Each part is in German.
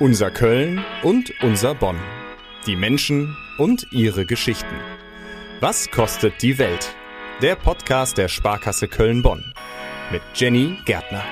Unser Köln und unser Bonn. Die Menschen und ihre Geschichten. Was kostet die Welt? Der Podcast der Sparkasse Köln-Bonn. Mit Jenny Gärtner.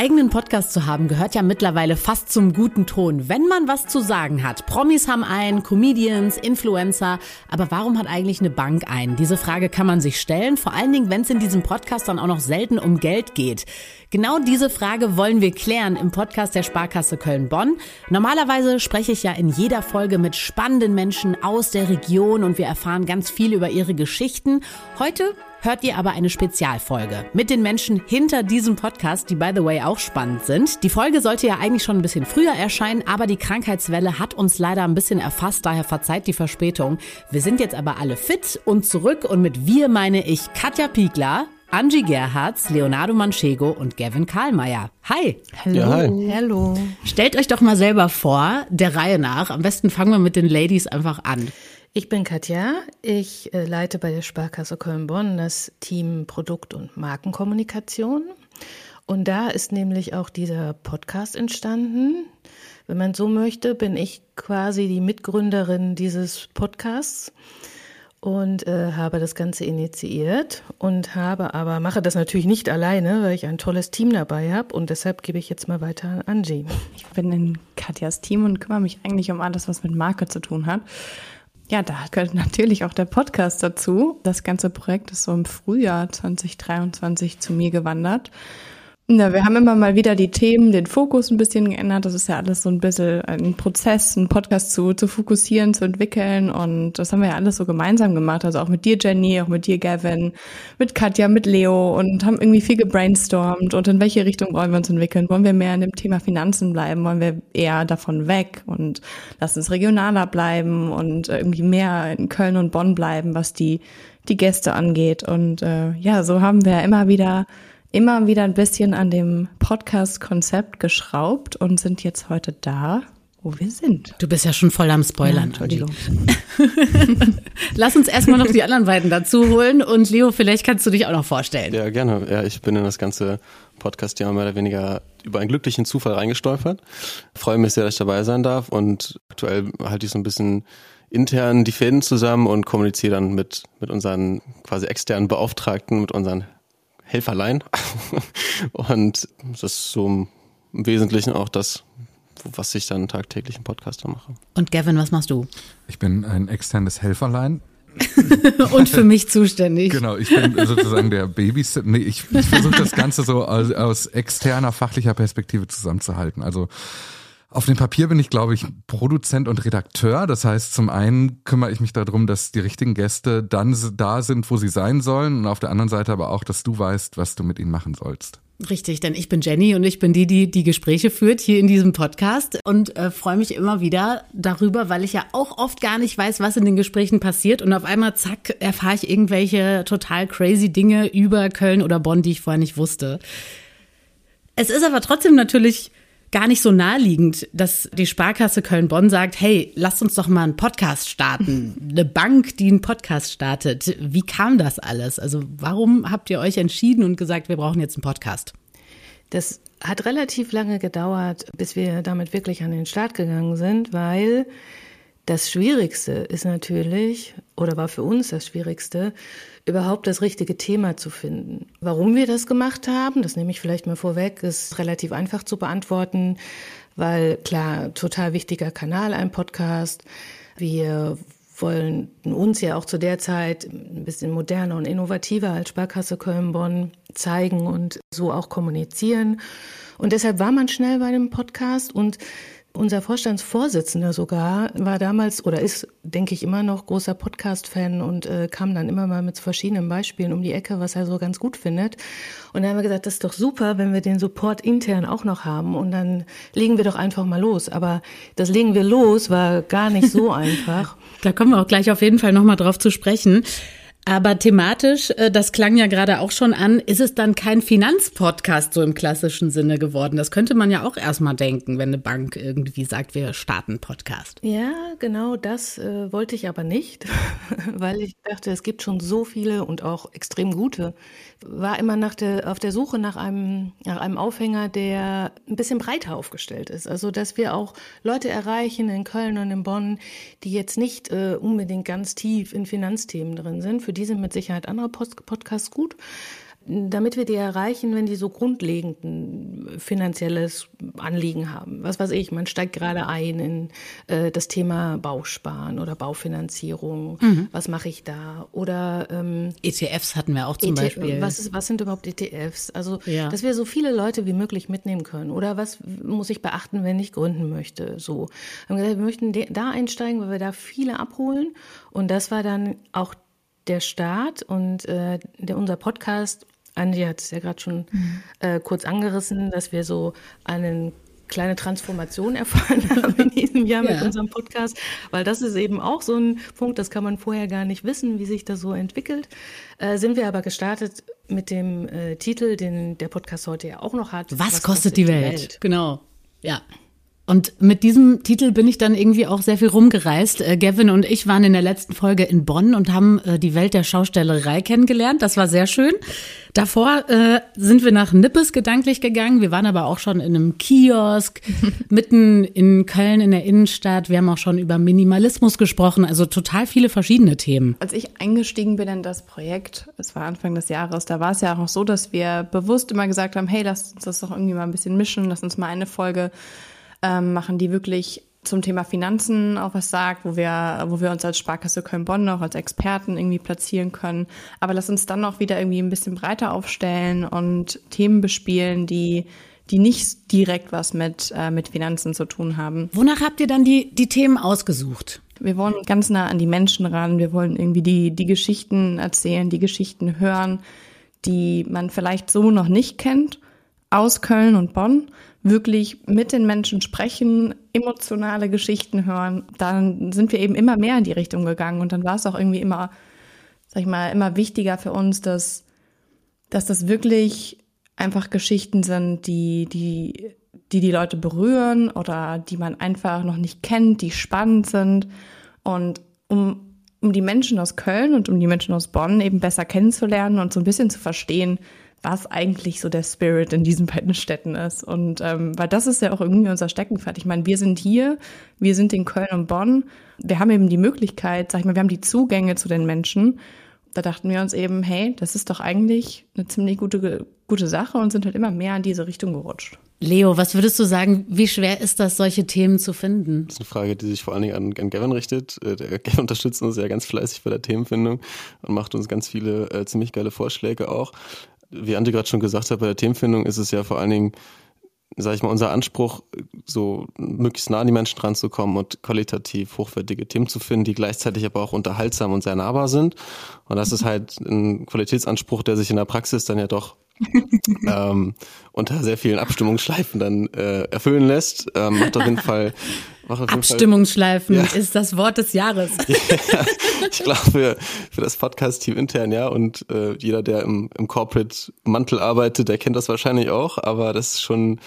Eigenen Podcast zu haben gehört ja mittlerweile fast zum guten Ton, wenn man was zu sagen hat. Promis haben einen, Comedians, Influencer, aber warum hat eigentlich eine Bank einen? Diese Frage kann man sich stellen, vor allen Dingen, wenn es in diesem Podcast dann auch noch selten um Geld geht. Genau diese Frage wollen wir klären im Podcast der Sparkasse Köln-Bonn. Normalerweise spreche ich ja in jeder Folge mit spannenden Menschen aus der Region und wir erfahren ganz viel über ihre Geschichten. Heute hört ihr aber eine Spezialfolge mit den Menschen hinter diesem Podcast, die by the way auch spannend sind. Die Folge sollte ja eigentlich schon ein bisschen früher erscheinen, aber die Krankheitswelle hat uns leider ein bisschen erfasst, daher verzeiht die Verspätung. Wir sind jetzt aber alle fit und zurück und mit wir meine ich Katja Piegler, Angie Gerhards, Leonardo Manchego und Gavin Karlmeier. Hi. Hallo. Ja, hi. Hallo. Stellt euch doch mal selber vor, der Reihe nach. Am besten fangen wir mit den Ladies einfach an. Ich bin Katja. Ich äh, leite bei der Sparkasse Köln-Bonn das Team Produkt- und Markenkommunikation. Und da ist nämlich auch dieser Podcast entstanden. Wenn man so möchte, bin ich quasi die Mitgründerin dieses Podcasts und äh, habe das Ganze initiiert und habe aber mache das natürlich nicht alleine, weil ich ein tolles Team dabei habe und deshalb gebe ich jetzt mal weiter an Angie. Ich bin in Katjas Team und kümmere mich eigentlich um alles, was mit Marke zu tun hat. Ja, da gehört natürlich auch der Podcast dazu. Das ganze Projekt ist so im Frühjahr 2023 zu mir gewandert. Na, wir haben immer mal wieder die Themen, den Fokus ein bisschen geändert. Das ist ja alles so ein bisschen ein Prozess, einen Podcast zu, zu fokussieren, zu entwickeln. Und das haben wir ja alles so gemeinsam gemacht. Also auch mit dir, Jenny, auch mit dir, Gavin, mit Katja, mit Leo und haben irgendwie viel gebrainstormt. Und in welche Richtung wollen wir uns entwickeln? Wollen wir mehr in dem Thema Finanzen bleiben? Wollen wir eher davon weg und lass uns regionaler bleiben und irgendwie mehr in Köln und Bonn bleiben, was die, die Gäste angeht? Und äh, ja, so haben wir immer wieder immer wieder ein bisschen an dem Podcast-Konzept geschraubt und sind jetzt heute da, wo wir sind. Du bist ja schon voll am Spoilern. Ja, Entschuldigung. Lass uns erstmal noch die anderen beiden dazu holen und Leo, vielleicht kannst du dich auch noch vorstellen. Ja, gerne. Ja, ich bin in das ganze Podcast-Jahr mehr oder weniger über einen glücklichen Zufall reingestolpert. Freue mich sehr, dass ich dabei sein darf und aktuell halte ich so ein bisschen intern die Fäden zusammen und kommuniziere dann mit, mit unseren quasi externen Beauftragten, mit unseren Helferlein. Und das ist so im Wesentlichen auch das, was ich dann tagtäglich im Podcast mache. Und Gavin, was machst du? Ich bin ein externes Helferlein. und für mich zuständig. Genau, ich bin sozusagen der Babysitter. Nee, ich, ich versuche das Ganze so aus, aus externer, fachlicher Perspektive zusammenzuhalten. Also auf dem Papier bin ich, glaube ich, Produzent und Redakteur. Das heißt, zum einen kümmere ich mich darum, dass die richtigen Gäste dann da sind, wo sie sein sollen. Und auf der anderen Seite aber auch, dass du weißt, was du mit ihnen machen sollst. Richtig, denn ich bin Jenny und ich bin die, die die Gespräche führt hier in diesem Podcast und äh, freue mich immer wieder darüber, weil ich ja auch oft gar nicht weiß, was in den Gesprächen passiert und auf einmal zack erfahre ich irgendwelche total crazy Dinge über Köln oder Bonn, die ich vorher nicht wusste. Es ist aber trotzdem natürlich gar nicht so naheliegend, dass die Sparkasse Köln-Bonn sagt, hey, lasst uns doch mal einen Podcast starten. Eine Bank, die einen Podcast startet. Wie kam das alles? Also warum habt ihr euch entschieden und gesagt, wir brauchen jetzt einen Podcast? Das hat relativ lange gedauert, bis wir damit wirklich an den Start gegangen sind, weil das Schwierigste ist natürlich, oder war für uns das Schwierigste, überhaupt das richtige Thema zu finden. Warum wir das gemacht haben, das nehme ich vielleicht mal vorweg, ist relativ einfach zu beantworten, weil klar, total wichtiger Kanal, ein Podcast. Wir wollen uns ja auch zu der Zeit ein bisschen moderner und innovativer als Sparkasse Köln-Bonn zeigen und so auch kommunizieren. Und deshalb war man schnell bei dem Podcast und unser Vorstandsvorsitzender sogar war damals oder ist, denke ich, immer noch großer Podcast-Fan und äh, kam dann immer mal mit verschiedenen Beispielen um die Ecke, was er so ganz gut findet. Und dann haben wir gesagt, das ist doch super, wenn wir den Support intern auch noch haben und dann legen wir doch einfach mal los. Aber das legen wir los war gar nicht so einfach. da kommen wir auch gleich auf jeden Fall nochmal drauf zu sprechen. Aber thematisch, äh, das klang ja gerade auch schon an, ist es dann kein Finanzpodcast so im klassischen Sinne geworden? Das könnte man ja auch erstmal denken, wenn eine Bank irgendwie sagt, wir starten Podcast. Ja, genau das äh, wollte ich aber nicht, weil ich dachte, es gibt schon so viele und auch extrem gute. War immer nach der, auf der Suche nach einem, nach einem Aufhänger, der ein bisschen breiter aufgestellt ist. Also, dass wir auch Leute erreichen in Köln und in Bonn, die jetzt nicht äh, unbedingt ganz tief in Finanzthemen drin sind. Für die sind mit Sicherheit andere Podcasts gut damit wir die erreichen, wenn die so grundlegend ein finanzielles Anliegen haben. Was weiß ich, man steigt gerade ein in äh, das Thema Bausparen oder Baufinanzierung. Mhm. Was mache ich da? Oder ähm, ETFs hatten wir auch zum ETF, Beispiel. Was, ist, was sind überhaupt ETFs? Also, ja. dass wir so viele Leute wie möglich mitnehmen können. Oder was muss ich beachten, wenn ich gründen möchte? So, wir möchten da einsteigen, weil wir da viele abholen. Und das war dann auch der Start und äh, der, unser Podcast Andi hat es ja gerade schon mhm. äh, kurz angerissen, dass wir so eine kleine Transformation erfahren haben in diesem Jahr ja. mit unserem Podcast, weil das ist eben auch so ein Punkt, das kann man vorher gar nicht wissen, wie sich das so entwickelt. Äh, sind wir aber gestartet mit dem äh, Titel, den der Podcast heute ja auch noch hat. Was, Was kostet, kostet, die Welt? Welt? Genau. Ja. Und mit diesem Titel bin ich dann irgendwie auch sehr viel rumgereist. Äh, Gavin und ich waren in der letzten Folge in Bonn und haben äh, die Welt der Schaustellerei kennengelernt. Das war sehr schön. Davor äh, sind wir nach Nippes gedanklich gegangen. Wir waren aber auch schon in einem Kiosk mitten in Köln in der Innenstadt. Wir haben auch schon über Minimalismus gesprochen. Also total viele verschiedene Themen. Als ich eingestiegen bin in das Projekt, es war Anfang des Jahres, da war es ja auch so, dass wir bewusst immer gesagt haben, hey, lass uns das doch irgendwie mal ein bisschen mischen. Lass uns mal eine Folge ähm, machen, die wirklich zum Thema Finanzen auch was sagt, wo wir, wo wir uns als Sparkasse Köln-Bonn auch als Experten irgendwie platzieren können. Aber lass uns dann auch wieder irgendwie ein bisschen breiter aufstellen und Themen bespielen, die die nicht direkt was mit, äh, mit Finanzen zu tun haben. Wonach habt ihr dann die, die Themen ausgesucht? Wir wollen ganz nah an die Menschen ran. Wir wollen irgendwie die, die Geschichten erzählen, die Geschichten hören, die man vielleicht so noch nicht kennt aus Köln und Bonn wirklich mit den Menschen sprechen, emotionale Geschichten hören, dann sind wir eben immer mehr in die Richtung gegangen. Und dann war es auch irgendwie immer, sag ich mal, immer wichtiger für uns, dass, dass das wirklich einfach Geschichten sind, die, die, die die Leute berühren oder die man einfach noch nicht kennt, die spannend sind. Und um um die Menschen aus Köln und um die Menschen aus Bonn eben besser kennenzulernen und so ein bisschen zu verstehen, was eigentlich so der Spirit in diesen beiden Städten ist. Und ähm, weil das ist ja auch irgendwie unser Steckenpferd. Ich meine, wir sind hier, wir sind in Köln und Bonn. Wir haben eben die Möglichkeit, sag ich mal, wir haben die Zugänge zu den Menschen. Da dachten wir uns eben, hey, das ist doch eigentlich eine ziemlich gute, gute Sache und sind halt immer mehr in diese Richtung gerutscht. Leo, was würdest du sagen, wie schwer ist das, solche Themen zu finden? Das ist eine Frage, die sich vor allen Dingen an, an Gavin richtet. Äh, der Gavin unterstützt uns ja ganz fleißig bei der Themenfindung und macht uns ganz viele äh, ziemlich geile Vorschläge auch wie Andi gerade schon gesagt hat, bei der Themenfindung ist es ja vor allen Dingen, sage ich mal, unser Anspruch, so möglichst nah an die Menschen ranzukommen und qualitativ hochwertige Themen zu finden, die gleichzeitig aber auch unterhaltsam und sehr nahbar sind. Und das ist halt ein Qualitätsanspruch, der sich in der Praxis dann ja doch ähm, unter sehr vielen Abstimmungsschleifen dann äh, erfüllen lässt. Ähm, macht auf jeden Fall Abstimmungsschleifen ja. ist das Wort des Jahres. Ja, ich glaube für, für das Podcast-Team intern, ja. Und äh, jeder, der im, im Corporate-Mantel arbeitet, der kennt das wahrscheinlich auch, aber das ist schon,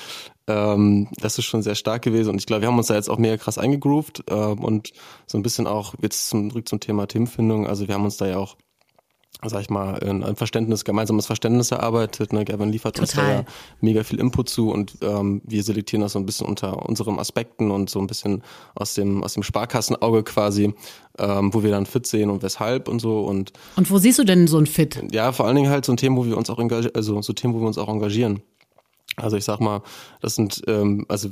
ähm, das ist schon sehr stark gewesen. Und ich glaube, wir haben uns da jetzt auch mega krass eingegroovt äh, und so ein bisschen auch jetzt zum, zurück zum Thema Themenfindung. Also wir haben uns da ja auch sag ich mal, ein Verständnis, gemeinsames Verständnis erarbeitet. Ne? Gavin liefert Total. uns da ja mega viel Input zu und ähm, wir selektieren das so ein bisschen unter unseren Aspekten und so ein bisschen aus dem, aus dem Sparkassenauge quasi, ähm, wo wir dann fit sehen und weshalb und so. Und, und wo siehst du denn so ein Fit? Ja, vor allen Dingen halt so ein Thema, wo wir uns auch engagieren, also so Themen, wo wir uns auch engagieren. Also ich sag mal, das sind ähm, also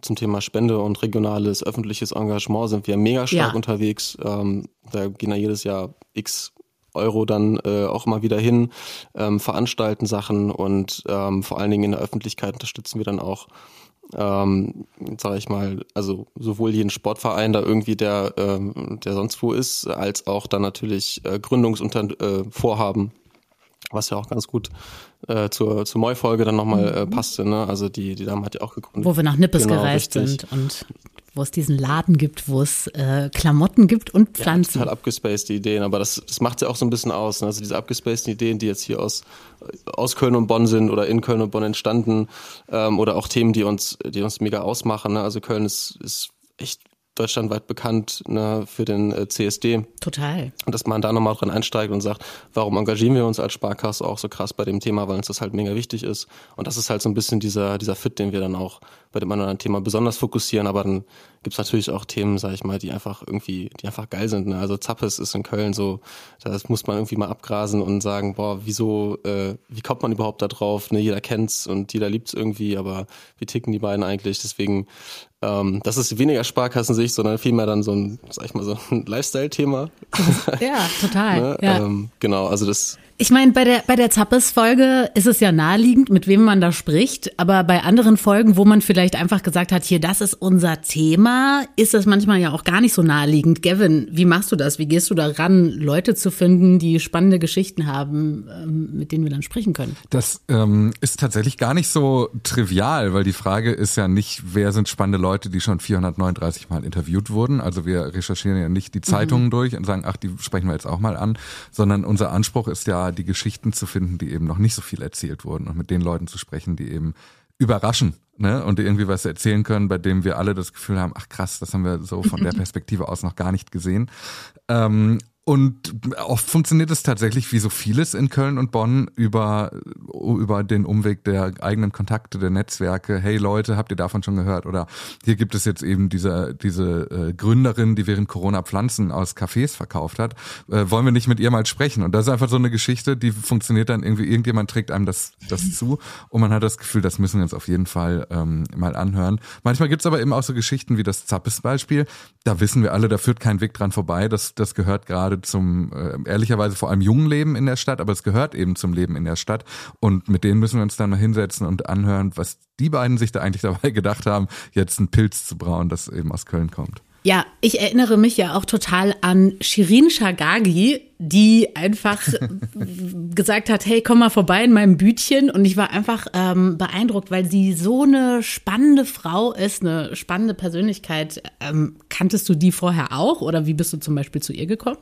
zum Thema Spende und regionales öffentliches Engagement sind wir mega stark ja. unterwegs. Ähm, da gehen ja jedes Jahr x Euro dann äh, auch immer wieder hin, ähm, veranstalten Sachen und ähm, vor allen Dingen in der Öffentlichkeit unterstützen wir dann auch ähm, sage ich mal, also sowohl jeden Sportverein da irgendwie, der, ähm, der sonst wo ist, als auch dann natürlich äh, Gründungsvorhaben, äh, was ja auch ganz gut äh, zur, zur Moi-Folge dann nochmal äh, mhm. passte, ne? Also die, die Dame hat ja auch gegründet. Wo wir nach Nippes genau, gereist richtig. sind und wo es diesen Laden gibt, wo es äh, Klamotten gibt und Pflanzen. Ja, total abgespaced Ideen, aber das, das macht ja auch so ein bisschen aus. Ne? Also diese abgespaceden Ideen, die jetzt hier aus, aus Köln und Bonn sind oder in Köln und Bonn entstanden ähm, oder auch Themen, die uns, die uns mega ausmachen. Ne? Also Köln ist, ist echt deutschlandweit bekannt ne, für den äh, CSD. Total. Und dass man da nochmal drin einsteigt und sagt, warum engagieren wir uns als Sparkasse auch so krass bei dem Thema, weil uns das halt mega wichtig ist. Und das ist halt so ein bisschen dieser, dieser Fit, den wir dann auch bei dem anderen Thema besonders fokussieren. Aber dann gibt's natürlich auch Themen, sag ich mal, die einfach irgendwie, die einfach geil sind. Ne? Also Zappes ist in Köln so, das muss man irgendwie mal abgrasen und sagen, boah, wieso, äh, wie kommt man überhaupt da drauf? Ne? Jeder kennt's und jeder liebt's irgendwie, aber wie ticken die beiden eigentlich? Deswegen ähm, das ist weniger Sparkassensicht, sondern vielmehr dann so ein, sag ich mal, so ein Lifestyle-Thema. Ja, total. ne? ja. Ähm, genau, also das Ich meine, bei der, bei der Zappes-Folge ist es ja naheliegend, mit wem man da spricht. Aber bei anderen Folgen, wo man vielleicht einfach gesagt hat, hier, das ist unser Thema, ist das manchmal ja auch gar nicht so naheliegend. Gavin, wie machst du das? Wie gehst du daran, Leute zu finden, die spannende Geschichten haben, ähm, mit denen wir dann sprechen können? Das ähm, ist tatsächlich gar nicht so trivial, weil die Frage ist ja nicht, wer sind spannende Leute, die schon 439 Mal interviewt wurden. Also wir recherchieren ja nicht die Zeitungen mhm. durch und sagen, ach, die sprechen wir jetzt auch mal an, sondern unser Anspruch ist ja, die Geschichten zu finden, die eben noch nicht so viel erzählt wurden und mit den Leuten zu sprechen, die eben überraschen ne? und die irgendwie was erzählen können, bei dem wir alle das Gefühl haben, ach krass, das haben wir so von der Perspektive aus noch gar nicht gesehen. Ähm, und oft funktioniert es tatsächlich wie so vieles in Köln und Bonn über, über den Umweg der eigenen Kontakte, der Netzwerke. Hey Leute, habt ihr davon schon gehört? Oder hier gibt es jetzt eben diese, diese äh, Gründerin, die während Corona Pflanzen aus Cafés verkauft hat. Äh, wollen wir nicht mit ihr mal sprechen? Und das ist einfach so eine Geschichte, die funktioniert dann irgendwie, irgendjemand trägt einem das, das zu und man hat das Gefühl, das müssen wir uns auf jeden Fall ähm, mal anhören. Manchmal gibt's aber eben auch so Geschichten wie das Zappes-Beispiel. Da wissen wir alle, da führt kein Weg dran vorbei. Das, das gehört gerade zum, äh, ehrlicherweise vor allem jungen Leben in der Stadt, aber es gehört eben zum Leben in der Stadt. Und mit denen müssen wir uns dann mal hinsetzen und anhören, was die beiden sich da eigentlich dabei gedacht haben, jetzt einen Pilz zu brauen, das eben aus Köln kommt. Ja, ich erinnere mich ja auch total an Shirin Shagagi, die einfach gesagt hat, hey, komm mal vorbei in meinem Bütchen. Und ich war einfach ähm, beeindruckt, weil sie so eine spannende Frau ist, eine spannende Persönlichkeit. Ähm, kanntest du die vorher auch oder wie bist du zum Beispiel zu ihr gekommen?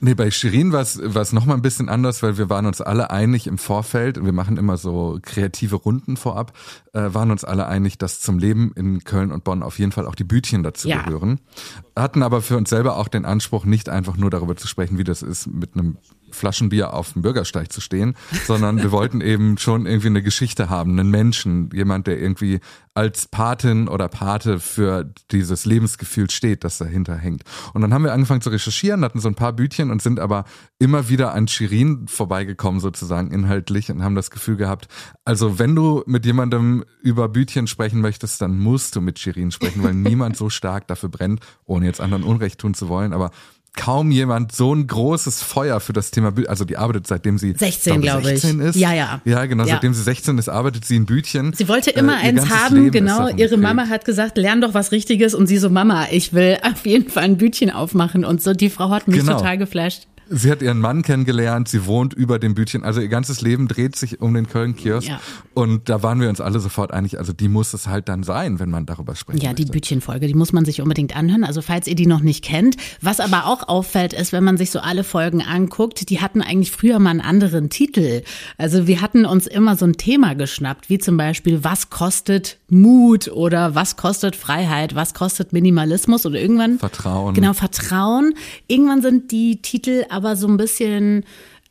Nee, bei Shirin war es war es noch mal ein bisschen anders, weil wir waren uns alle einig im Vorfeld und wir machen immer so kreative Runden vorab, äh, waren uns alle einig, dass zum Leben in Köln und Bonn auf jeden Fall auch die Bütchen dazu Ja. gehören. Hatten aber für uns selber auch den Anspruch, nicht einfach nur darüber zu sprechen, wie das ist, mit einem Flaschenbier auf dem Bürgersteig zu stehen, sondern wir wollten eben schon irgendwie eine Geschichte haben, einen Menschen, jemand, der irgendwie als Patin oder Pate für dieses Lebensgefühl steht, das dahinter hängt. Und dann haben wir angefangen zu recherchieren, hatten so ein paar Bütchen und sind aber immer wieder an Shirin vorbeigekommen sozusagen inhaltlich und haben das Gefühl gehabt, also wenn du mit jemandem über Bütchen sprechen möchtest, dann musst du mit Shirin sprechen, weil niemand so stark dafür brennt, ohne jetzt anderen Unrecht tun zu wollen, aber kaum jemand so ein großes Feuer für das Thema Bü also die arbeitet seitdem sie 16, glaub glaube ich. 16 ist. Ja, ja. Ja, genau, Ja. seitdem sie 16 ist, arbeitet sie in Bütchen. Sie wollte Äh, immer ihr eins haben, Leben genau. Ihre. Mama hat gesagt, lern doch was Richtiges und sie so, Mama, ich will auf jeden Fall ein Bütchen aufmachen und so. Die Frau hat mich Genau. total geflasht. Sie hat ihren Mann kennengelernt, sie wohnt über dem Bütchen, also ihr ganzes Leben dreht sich um den Köln-Kiosk. Ja. Und da waren wir uns alle sofort einig, also die muss es halt dann sein, wenn man darüber sprechen Ja, die möchte. Bütchenfolge, die muss man sich unbedingt anhören. Also falls ihr die noch nicht kennt. Was aber auch auffällt, ist, wenn man sich so alle Folgen anguckt, die hatten eigentlich früher mal einen anderen Titel. Also wir hatten uns immer so ein Thema geschnappt, wie zum Beispiel, was kostet Mut oder was kostet Freiheit, was kostet Minimalismus oder irgendwann Vertrauen. Genau, Vertrauen. Irgendwann sind die Titel aber so ein bisschen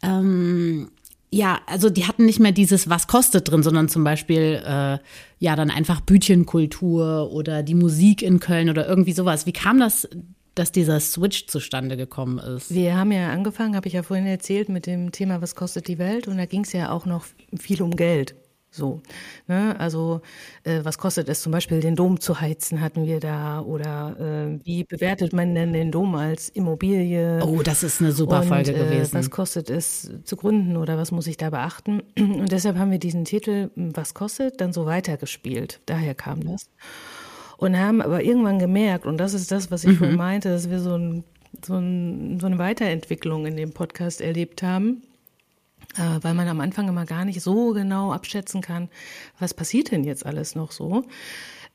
ähm, ja, also die hatten nicht mehr dieses Was kostet drin, sondern zum Beispiel äh, ja dann einfach Bütchenkultur oder die Musik in Köln oder irgendwie sowas. Wie kam das, dass dieser Switch zustande gekommen ist? Wir haben ja angefangen, habe ich ja vorhin erzählt, mit dem Thema, was kostet die Welt? Und da ging es ja auch noch viel um Geld. So, ne? also äh, was kostet es zum Beispiel, den Dom zu heizen, hatten wir da, oder äh, wie bewertet man denn den Dom als Immobilie? Oh, das ist eine super und, Folge äh, gewesen. Was kostet es zu gründen oder was muss ich da beachten? Und deshalb haben wir diesen Titel Was kostet dann so weitergespielt. Daher kam das. Und haben aber irgendwann gemerkt, und das ist das, was ich Mhm. meinte, dass wir so, ein, so, ein, so eine Weiterentwicklung in dem Podcast erlebt haben. Äh, weil man am Anfang immer gar nicht so genau abschätzen kann, was passiert denn jetzt alles noch so.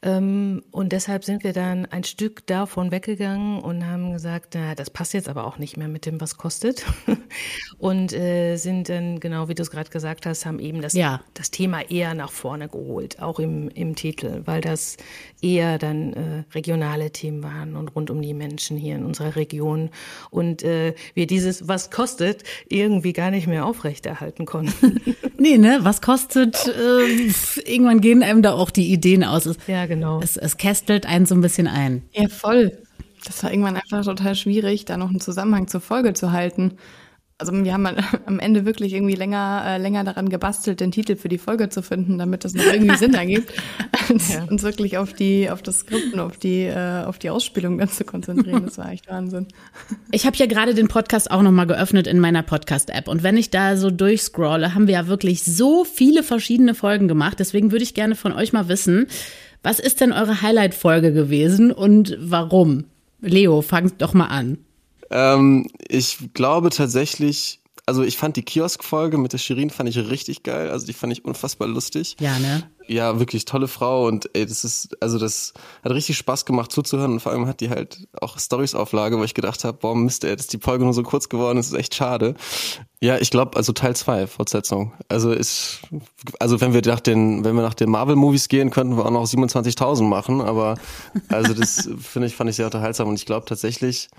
Ähm, und deshalb sind wir dann ein Stück davon weggegangen und haben gesagt, na, das passt jetzt aber auch nicht mehr mit dem, was kostet. und äh, sind dann, genau wie du es gerade gesagt hast, haben eben das, Ja. das Thema eher nach vorne geholt, auch im, im Titel, weil das eher dann äh, regionale Themen waren und rund um die Menschen hier in unserer Region. Und äh, wir dieses, was kostet, irgendwie gar nicht mehr aufrechterhalten konnten. Nee, ne? Was kostet? Äh, irgendwann gehen einem da auch die Ideen aus. Ja, genau. es, es kästelt einen so ein bisschen ein. Ja, voll. Das war irgendwann einfach total schwierig, da noch einen Zusammenhang zur Folge zu halten. Also wir haben halt am Ende wirklich irgendwie länger, äh, länger daran gebastelt, den Titel für die Folge zu finden, damit das noch irgendwie Sinn ergibt, als Ja. uns wirklich auf die, auf das Skript und auf die, äh, auf die Ausspielung dann zu konzentrieren. Das war echt Wahnsinn. Ich habe ja gerade den Podcast auch nochmal geöffnet in meiner Podcast-App. Und wenn ich da so durchscrolle, haben wir ja wirklich so viele verschiedene Folgen gemacht. Deswegen würde ich gerne von euch mal wissen, was ist denn eure Highlight-Folge gewesen und warum? Leo, fang doch mal an. Ähm, ich glaube tatsächlich, also ich fand die Kiosk-Folge mit der Shirin fand ich richtig geil. Also die fand ich unfassbar lustig. Ja, ne? Ja, wirklich tolle Frau und ey, das ist, also das hat richtig Spaß gemacht zuzuhören und vor allem hat die halt auch Stories-Auflage, wo ich gedacht habe, boah, Mist, ey, dass die Folge nur so kurz geworden ist, ist echt schade. Ja, ich glaube, also Teil zwei Fortsetzung. Also ist, also wenn wir nach den, wenn wir nach den Marvel-Movies gehen, könnten wir auch noch 27.000 machen, aber also das finde ich, fand ich sehr unterhaltsam und ich glaube tatsächlich,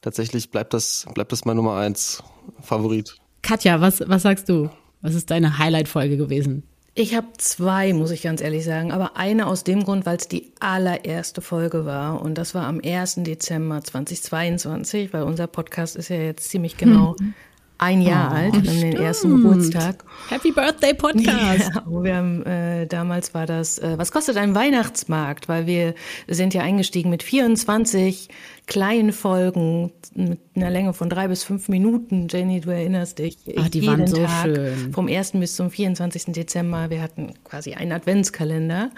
tatsächlich bleibt das, bleibt das mein Nummer eins Favorit. Katja, was, was sagst du? Was ist deine Highlight-Folge gewesen? Ich habe zwei, muss ich ganz ehrlich sagen, aber eine aus dem Grund, weil es die allererste Folge war und das war am 1. Dezember 2022, weil unser Podcast ist ja jetzt ziemlich genau ein Jahr alt, wir haben den ersten Geburtstag. Happy Birthday Podcast! Ja, wir haben, äh, damals war das, äh, was kostet ein Weihnachtsmarkt? Weil wir sind ja eingestiegen mit 24 kleinen Folgen mit einer Länge von drei bis fünf Minuten. Jenny, du erinnerst dich. Ah, die waren so schön. Vom 1. bis zum 24. Dezember. Wir hatten quasi einen Adventskalender.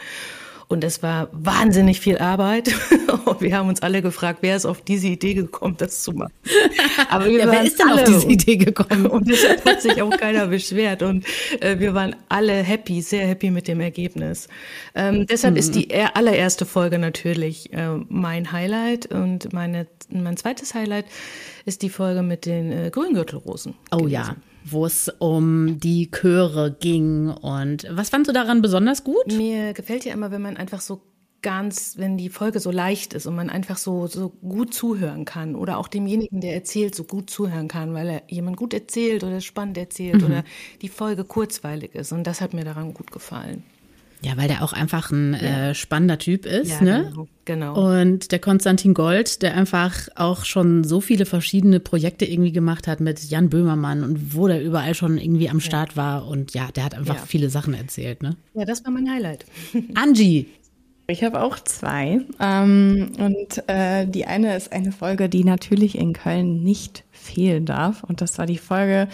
Und es war wahnsinnig viel Arbeit. Und wir haben uns alle gefragt, wer ist auf diese Idee gekommen, das zu machen. Aber wir Ja, wer ist denn auf diese Idee gekommen? und deshalb hat sich auch keiner beschwert. Und äh, wir waren alle happy, sehr happy mit dem Ergebnis. Ähm, deshalb ist die er- allererste Folge natürlich äh, mein Highlight. Und meine, mein zweites Highlight ist die Folge mit den äh, Grüngürtelrosen. Oh ja, wo es um die Chöre ging. Und was fandst du daran besonders gut? Mir gefällt ja immer, wenn man einfach so ganz, wenn die Folge so leicht ist und man einfach so, so gut zuhören kann oder auch demjenigen, der erzählt, so gut zuhören kann, weil er jemand gut erzählt oder spannend erzählt oder die Folge kurzweilig ist. Und das hat mir daran gut gefallen. Ja, weil der auch einfach ein äh, spannender Typ ist, ne? genau. genau. Und der Konstantin Gold, der einfach auch schon so viele verschiedene Projekte irgendwie gemacht hat mit Jan Böhmermann und wo der überall schon irgendwie am Start war. Und ja, der hat einfach Ja. viele Sachen erzählt, ne? Ja, das war mein Highlight. Angie, Ich habe auch zwei. Ähm, und äh, die eine ist eine Folge, die natürlich in Köln nicht fehlen darf. Und das war die Folge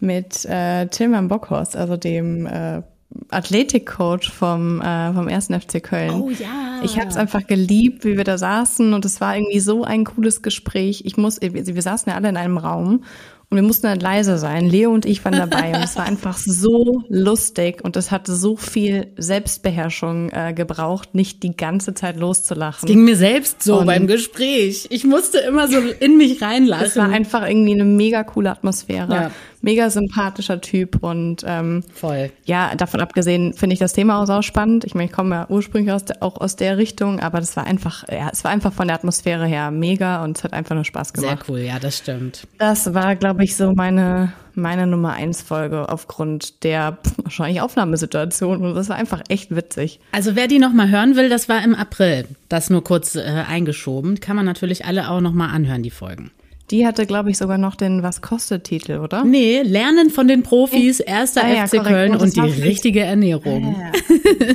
mit äh, Tilman Bockhorst, also dem äh, Athletikcoach vom, äh, vom 1. FC Köln. Oh ja. Ich habe es einfach geliebt, wie wir da saßen und es war irgendwie so ein cooles Gespräch. Ich muss, wir, saßen ja alle in einem Raum und wir mussten halt leise sein. Leo und ich waren dabei und es war einfach so lustig und es hatte so viel Selbstbeherrschung äh, gebraucht, nicht die ganze Zeit loszulachen. ging mir selbst so Und- beim Gespräch. Ich musste immer so in mich reinlassen. es war einfach irgendwie eine mega coole Atmosphäre, Ja. Mega sympathischer Typ und ähm, Voll. ja, davon abgesehen finde ich das Thema auch sau spannend. Ich meine, ich komme ja ursprünglich aus der, auch aus der Richtung, aber das war einfach, ja, es war einfach von der Atmosphäre her mega und es hat einfach nur Spaß Sehr gemacht. cool, ja, das stimmt. Das war, glaube ich, so meine, meine Nummer eins Folge aufgrund der wahrscheinlich Aufnahmesituation und das war einfach echt witzig. Also wer die noch mal hören will, das war im April. Das nur kurz äh, eingeschoben. Kann man natürlich alle auch noch mal anhören, die Folgen. Die hatte, glaube ich, sogar noch den Was kostet Titel, oder? Nee, Lernen von den Profis, erster Ah ja, FC. Köln Und und die richtige Ernährung.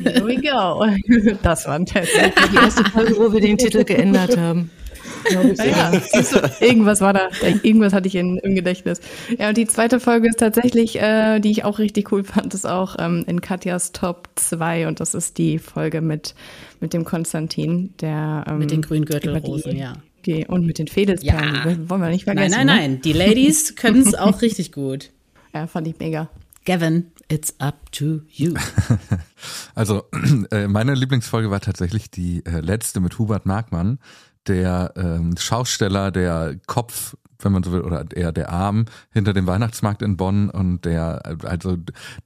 Here we go. Das war ein Test. Die erste Folge, wo wir den Titel geändert haben. Ja, irgendwas war da, irgendwas hatte ich in, im Gedächtnis. Ja, und die zweite Folge ist tatsächlich, äh, die ich auch richtig cool fand, ist auch ähm, in Katjas Top 2 und das ist die Folge mit, mit dem Konstantin, der ähm, Mit den über Grüngürtelrosen, die- ja. Die- Und mit den Fädelsperlen, Ja. wollen wir nicht Nein, vergessen. nein, ne? nein. Die Ladies können es auch richtig gut. Ja, fand ich mega. Gavin, it's up to you. Also äh, meine Lieblingsfolge war tatsächlich die äh, letzte mit Hubert Markmann, der ähm, Schausteller, der Kopf wenn man so will, oder eher der Arm hinter dem Weihnachtsmarkt in Bonn und der, also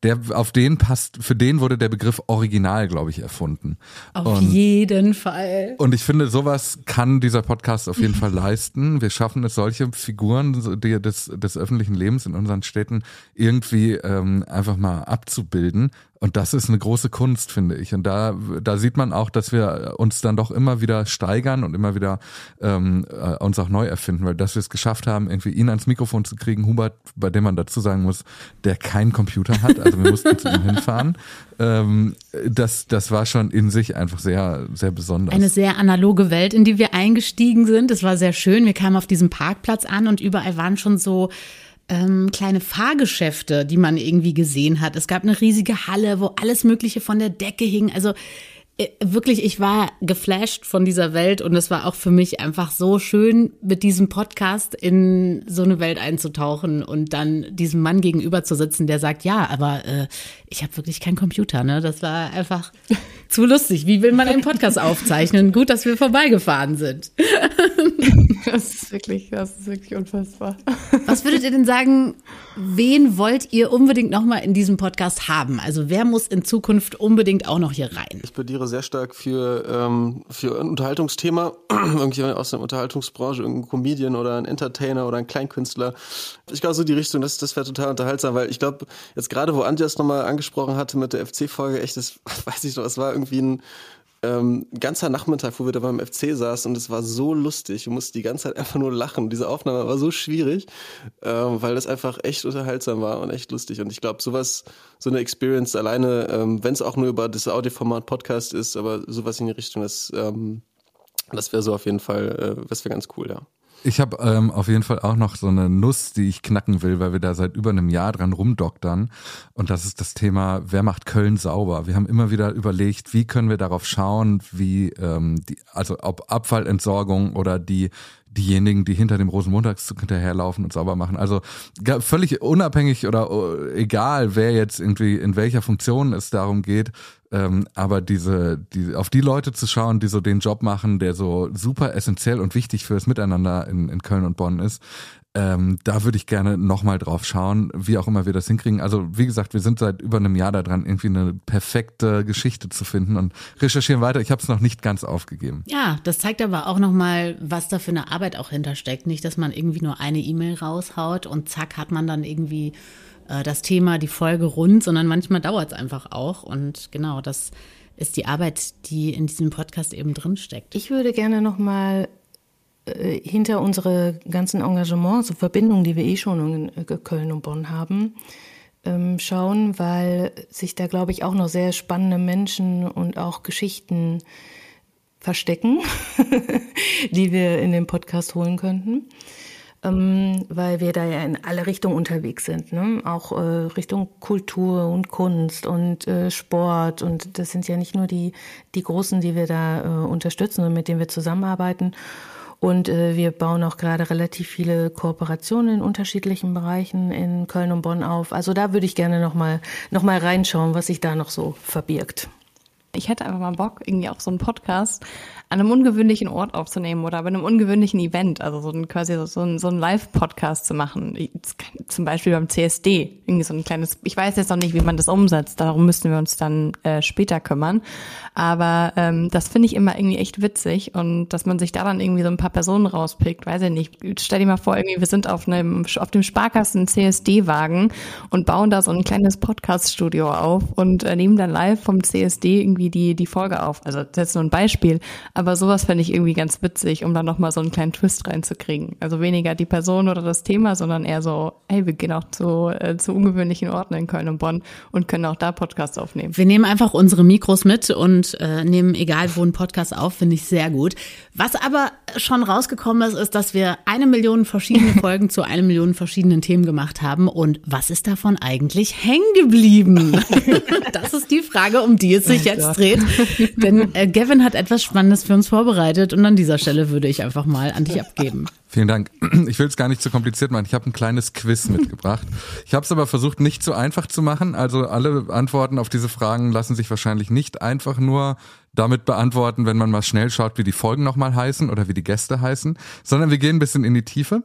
der, auf den passt, für den wurde der Begriff Original, glaube ich, erfunden. Auf und, jeden Fall. Und ich finde, sowas kann dieser Podcast auf jeden Fall leisten. Wir schaffen es, solche Figuren die, des, des öffentlichen Lebens in unseren Städten irgendwie ähm, einfach mal abzubilden und das ist eine große Kunst, finde ich. Und da, da sieht man auch, dass wir uns dann doch immer wieder steigern und immer wieder ähm, äh, uns auch neu erfinden, weil dass wir es geschafft haben, irgendwie ihn ans Mikrofon zu kriegen, Hubert, bei dem man dazu sagen muss, der keinen Computer hat, also wir mussten zu ihm hinfahren. Ähm, das, das war schon in sich einfach sehr, sehr besonders. Eine sehr analoge Welt, in die wir eingestiegen sind. Es war sehr schön. Wir kamen auf diesem Parkplatz an und überall waren schon so ähm, kleine Fahrgeschäfte, die man irgendwie gesehen hat. Es gab eine riesige Halle, wo alles Mögliche von der Decke hing. Also wirklich, ich war geflasht von dieser Welt und es war auch für mich einfach so schön, mit diesem Podcast in so eine Welt einzutauchen und dann diesem Mann gegenüber zu sitzen, der sagt, ja, aber äh, ich habe wirklich keinen Computer. Ne? Das war einfach zu lustig. Wie will man einen Podcast aufzeichnen? Gut, dass wir vorbeigefahren sind. Das ist wirklich, das ist wirklich unfassbar. Was würdet ihr denn sagen, wen wollt ihr unbedingt nochmal in diesem Podcast haben? Also wer muss in Zukunft unbedingt auch noch hier rein? Ich plädiere sehr stark für, ähm, für ein Unterhaltungsthema. Irgendjemand aus der Unterhaltungsbranche, irgendein Comedian oder ein Entertainer oder ein Kleinkünstler. Ich glaube, so die Richtung, das, das wäre total unterhaltsam, weil ich glaube, jetzt gerade, wo Antje es nochmal angesprochen hatte mit der FC-Folge, echt, das weiß ich noch, es war irgendwie ein ähm, ganzer Nachmittag, wo wir da beim FC saßen und es war so lustig. Du musst die ganze Zeit einfach nur lachen. Diese Aufnahme war so schwierig, ähm, weil das einfach echt unterhaltsam war und echt lustig. Und ich glaube, sowas, so eine Experience alleine, ähm, wenn es auch nur über das Audioformat Podcast ist, aber sowas in die Richtung, das, ähm, das wäre so auf jeden Fall, äh, das wäre ganz cool, ja. Ich habe ähm, auf jeden Fall auch noch so eine Nuss, die ich knacken will, weil wir da seit über einem Jahr dran rumdoktern. Und das ist das Thema, wer macht Köln sauber? Wir haben immer wieder überlegt, wie können wir darauf schauen, wie ähm, die, also ob Abfallentsorgung oder die diejenigen, die hinter dem Rosenmontagszug hinterherlaufen und sauber machen. Also völlig unabhängig oder äh, egal, wer jetzt irgendwie in welcher Funktion es darum geht, ähm, aber diese, die, auf die Leute zu schauen, die so den Job machen, der so super essentiell und wichtig fürs Miteinander in, in Köln und Bonn ist, ähm, da würde ich gerne nochmal drauf schauen, wie auch immer wir das hinkriegen. Also wie gesagt, wir sind seit über einem Jahr daran, irgendwie eine perfekte Geschichte zu finden und recherchieren weiter. Ich habe es noch nicht ganz aufgegeben. Ja, das zeigt aber auch nochmal, was da für eine Arbeit auch hintersteckt. Nicht, dass man irgendwie nur eine E-Mail raushaut und zack hat man dann irgendwie äh, das Thema, die Folge rund, sondern manchmal dauert es einfach auch. Und genau, das ist die Arbeit, die in diesem Podcast eben drinsteckt. Ich würde gerne nochmal äh, hinter unsere ganzen Engagements, so Verbindungen, die wir eh schon in äh, Köln und Bonn haben, ähm, schauen, weil sich da, glaube ich, auch noch sehr spannende Menschen und auch Geschichten verstecken, die wir in den Podcast holen könnten ähm, weil wir da ja in alle Richtungen unterwegs sind, ne? auch äh, Richtung Kultur und Kunst und Sport und das sind ja nicht nur die, die Großen, die wir da unterstützen und mit denen wir zusammenarbeiten. Und äh, wir bauen auch gerade relativ viele Kooperationen in unterschiedlichen Bereichen in Köln und Bonn auf. Also da würde ich gerne nochmal noch mal reinschauen, was sich da noch so verbirgt. Ich hätte einfach mal Bock, irgendwie auch so einen Podcast an einem ungewöhnlichen Ort aufzunehmen oder bei einem ungewöhnlichen Event, also so ein quasi so ein, so ein Live-Podcast zu machen. Zum Beispiel beim CSD. Irgendwie so ein kleines, ich weiß jetzt noch nicht, wie man das umsetzt, darum müssen wir uns dann äh, später kümmern. Aber ähm, das finde ich immer irgendwie echt witzig und dass man sich da dann irgendwie so ein paar Personen rauspickt, weiß ich nicht. Stell dir mal vor, irgendwie, wir sind auf einem auf dem Sparkassen CSD-Wagen und bauen da so ein kleines Podcast-Studio auf und äh, nehmen dann live vom CSD irgendwie die, die Folge auf. Also das ist jetzt nur ein Beispiel. Aber sowas fände ich irgendwie ganz witzig, um da nochmal so einen kleinen Twist reinzukriegen. Also weniger die Person oder das Thema, sondern eher so, hey, wir gehen auch zu, äh, zu ungewöhnlichen Orten in Köln und Bonn und können auch da Podcasts aufnehmen. Wir nehmen einfach unsere Mikros mit und äh, nehmen egal wo einen Podcast auf, finde ich sehr gut. Was aber schon rausgekommen ist, ist, dass wir eine Million verschiedene Folgen zu einer Million verschiedenen Themen gemacht haben. Und was ist davon eigentlich hängen geblieben? das ist die Frage, um die es sich jetzt rausdreht. Denn äh, Gavin hat etwas Spannendes für uns vorbereitet und an dieser Stelle würde ich einfach mal an dich abgeben. Vielen Dank. Ich will es gar nicht zu kompliziert machen. Ich habe ein kleines Quiz mitgebracht. Ich habe es aber versucht, nicht zu einfach zu machen. Also alle Antworten auf diese Fragen lassen sich wahrscheinlich nicht einfach nur damit beantworten, wenn man mal schnell schaut, wie die Folgen nochmal heißen oder wie die Gäste heißen, sondern wir gehen ein bisschen in die Tiefe.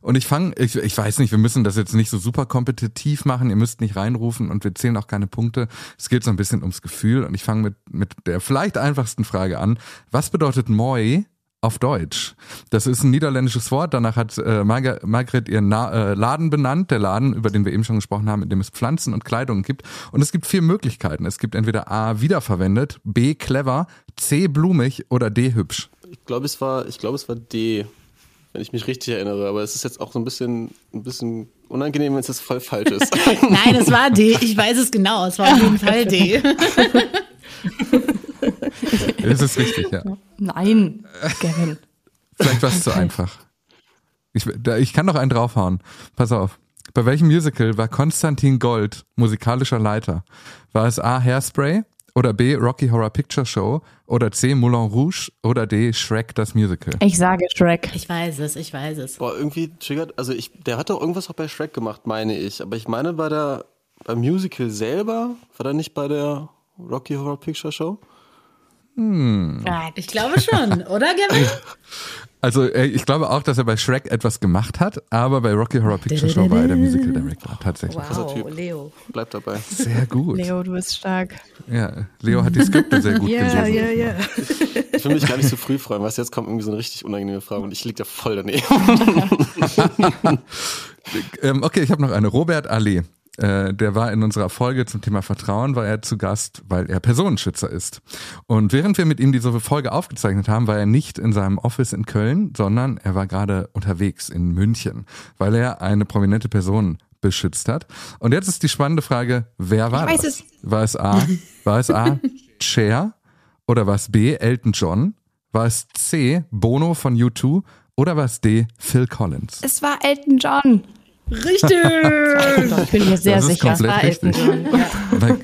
Und ich fange, ich, ich weiß nicht, wir müssen das jetzt nicht so super kompetitiv machen, ihr müsst nicht reinrufen und wir zählen auch keine Punkte. Es geht so ein bisschen ums Gefühl und ich fange mit, mit der vielleicht einfachsten Frage an. Was bedeutet Moi auf Deutsch. Das ist ein niederländisches Wort. Danach hat äh, Marga Margret ihren Na äh, Laden benannt, der Laden, über den wir eben schon gesprochen haben, in dem es Pflanzen und Kleidung gibt. Und es gibt vier Möglichkeiten. Es gibt entweder A wiederverwendet, B clever, C blumig oder D hübsch. Ich glaube, es war, ich glaube, es war D, wenn ich mich richtig erinnere. Aber es ist jetzt auch so ein bisschen, ein bisschen unangenehm, wenn es jetzt voll falsch ist. Nein, es war D. Ich weiß es genau. Es war auf jeden Fall D. Das ist richtig, ja. Nein, Gavin. Vielleicht war es zu einfach. Ich, da, ich kann noch einen draufhauen. Pass auf. Bei welchem Musical war Konstantin Gold musikalischer Leiter? War es A. Hairspray oder B. Rocky Horror Picture Show oder C. Moulin Rouge oder D. Shrek das Musical? Ich sage Shrek. Ich weiß es, ich weiß es. Boah, irgendwie triggert, also ich, der hat doch irgendwas auch bei Shrek gemacht, meine ich. Aber ich meine bei der, beim Musical selber, war der nicht bei der Rocky Horror Picture Show? Hm. Ich glaube schon, oder Gavin? Also äh, ich glaube auch, dass er bei Shrek etwas gemacht hat, aber bei Rocky Horror Picture Show war er der Musical Director tatsächlich. Wow, Leo. Bleibt dabei. Sehr gut. Leo, du bist stark. Ja, Leo hat die Skripte sehr gut Ja, gelesen. ja, ja. Ich will mich gar nicht so früh freuen, weißt du, jetzt kommt irgendwie so eine richtig unangenehme Frage und ich lieg da voll daneben. Ähm, okay, ich habe noch eine. Robert Allee. Äh, der war in unserer Folge zum Thema Vertrauen, war er zu Gast, weil er Personenschützer ist. Und während wir mit ihm diese Folge aufgezeichnet haben, war er nicht in seinem Office in Köln, sondern er war gerade unterwegs in München, weil er eine prominente Person beschützt hat. Und jetzt ist die spannende Frage, wer war Ich weiß das? es. War es A, war es A, Cher oder war es B, Elton John? War es C, Bono von U2 oder war es D, Phil Collins? Es war Elton John. Richtig! Ich bin mir sehr Das ist sicher. komplett war Elton richtig. Ja.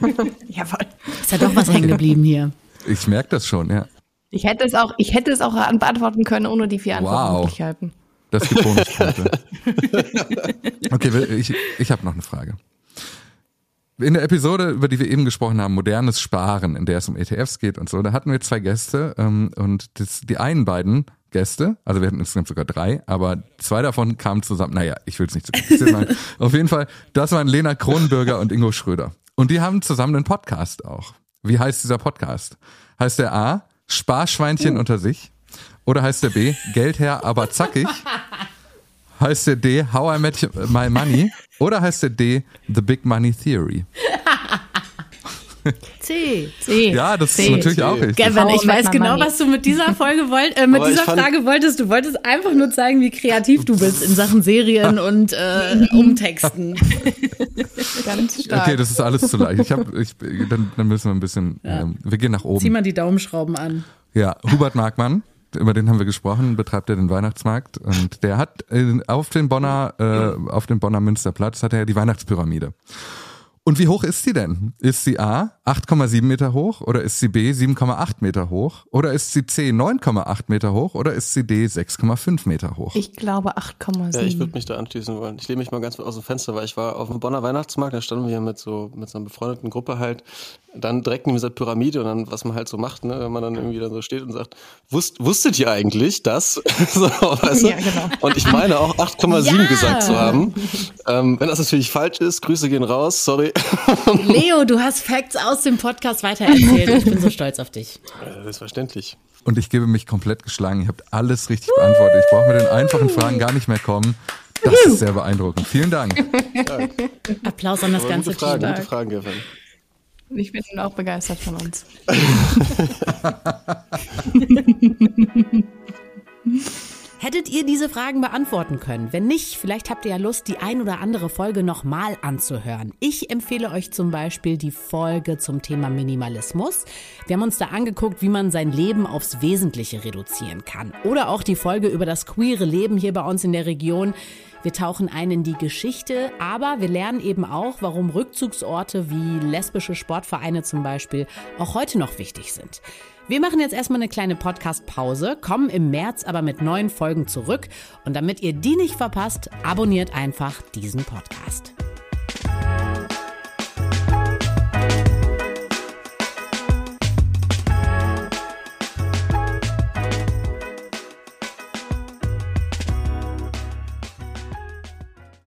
Jawohl. Ist ja doch was hängen geblieben hier. Ich merke das schon, ja. Ich hätte es auch, ich hätte es auch beantworten können ohne die vier Wow. Antwortmöglichkeiten. Das gibt Bonuspunkte. Okay, ich, ich habe noch eine Frage. In der Episode, über die wir eben gesprochen haben, modernes Sparen, in der es um ETFs geht und so, da hatten wir zwei Gäste ähm, und das, die einen beiden Gäste, also wir hatten insgesamt sogar drei, aber zwei davon kamen zusammen. Naja, ich will es nicht zu kompliziert machen. Auf jeden Fall, das waren Lena Kronenbürger und Ingo Schröder. Und die haben zusammen einen Podcast auch. Wie heißt dieser Podcast? Heißt der A, Sparschweinchen unter sich? Oder heißt der B, Geldherr, aber zackig? Heißt der D, How I Met My Money? Oder heißt der D, The Big Money Theory? C. C. Ja, das ist C. natürlich auch richtig. Gavin, ich weiß genau, was du mit dieser Folge wollt, äh, mit Aber dieser Frage wolltest. Du wolltest einfach nur zeigen, wie kreativ du bist in Sachen Serien und äh, Umtexten. Ganz stark. Okay, das ist alles zu leicht. Ich hab, ich, dann, dann müssen wir ein bisschen, ähm, wir gehen nach Zieh oben. mal die Daumenschrauben an. Ja, Hubert Markmann, über den haben wir gesprochen, betreibt er den Weihnachtsmarkt und der hat äh, auf dem Bonner, äh, auf dem Bonner Münsterplatz hat er die Weihnachtspyramide. Und wie hoch ist sie denn? Ist sie A 8,7 Meter hoch oder ist sie B 7,8 Meter hoch oder ist sie C 9,8 Meter hoch oder ist sie D 6,5 Meter hoch? Ich glaube 8,7. Ja, ich würde mich da anschließen wollen. Ich lehne mich mal ganz aus dem Fenster, weil ich war auf dem Bonner Weihnachtsmarkt, da standen wir hier mit so, mit so einer befreundeten Gruppe halt, dann direkt neben dieser Pyramide und dann, was man halt so macht, ne, wenn man dann irgendwie da so steht und sagt, Wusst, wusstet ihr eigentlich das? so, weißt du? Ja, genau. Und ich meine auch 8,7 Ja. gesagt zu haben. Ähm, wenn das natürlich falsch ist, Grüße gehen raus, sorry. Leo, du hast Facts aus dem Podcast weitererzählt. Ich bin so stolz auf dich. Äh, Selbstverständlich. Und ich gebe mich komplett geschlagen. Ihr habt alles richtig beantwortet. Ich brauche mit den einfachen Fragen gar nicht mehr kommen. Das ist sehr beeindruckend. Vielen Dank. Applaus an das Aber ganze gute Fragen, Team. gute Fragen, Gavin. Ich bin auch begeistert von uns. Hättet ihr diese Fragen beantworten können? Wenn nicht, vielleicht habt ihr ja Lust, die ein oder andere Folge nochmal anzuhören. Ich empfehle euch zum Beispiel die Folge zum Thema Minimalismus. Wir haben uns da angeguckt, wie man sein Leben aufs Wesentliche reduzieren kann. Oder auch die Folge über das queere Leben hier bei uns in der Region. Wir tauchen ein in die Geschichte, aber wir lernen eben auch, warum Rückzugsorte wie lesbische Sportvereine zum Beispiel auch heute noch wichtig sind. Wir machen jetzt erstmal eine kleine Podcast-Pause, kommen im März aber mit neuen Folgen zurück. Und damit ihr die nicht verpasst, abonniert einfach diesen Podcast.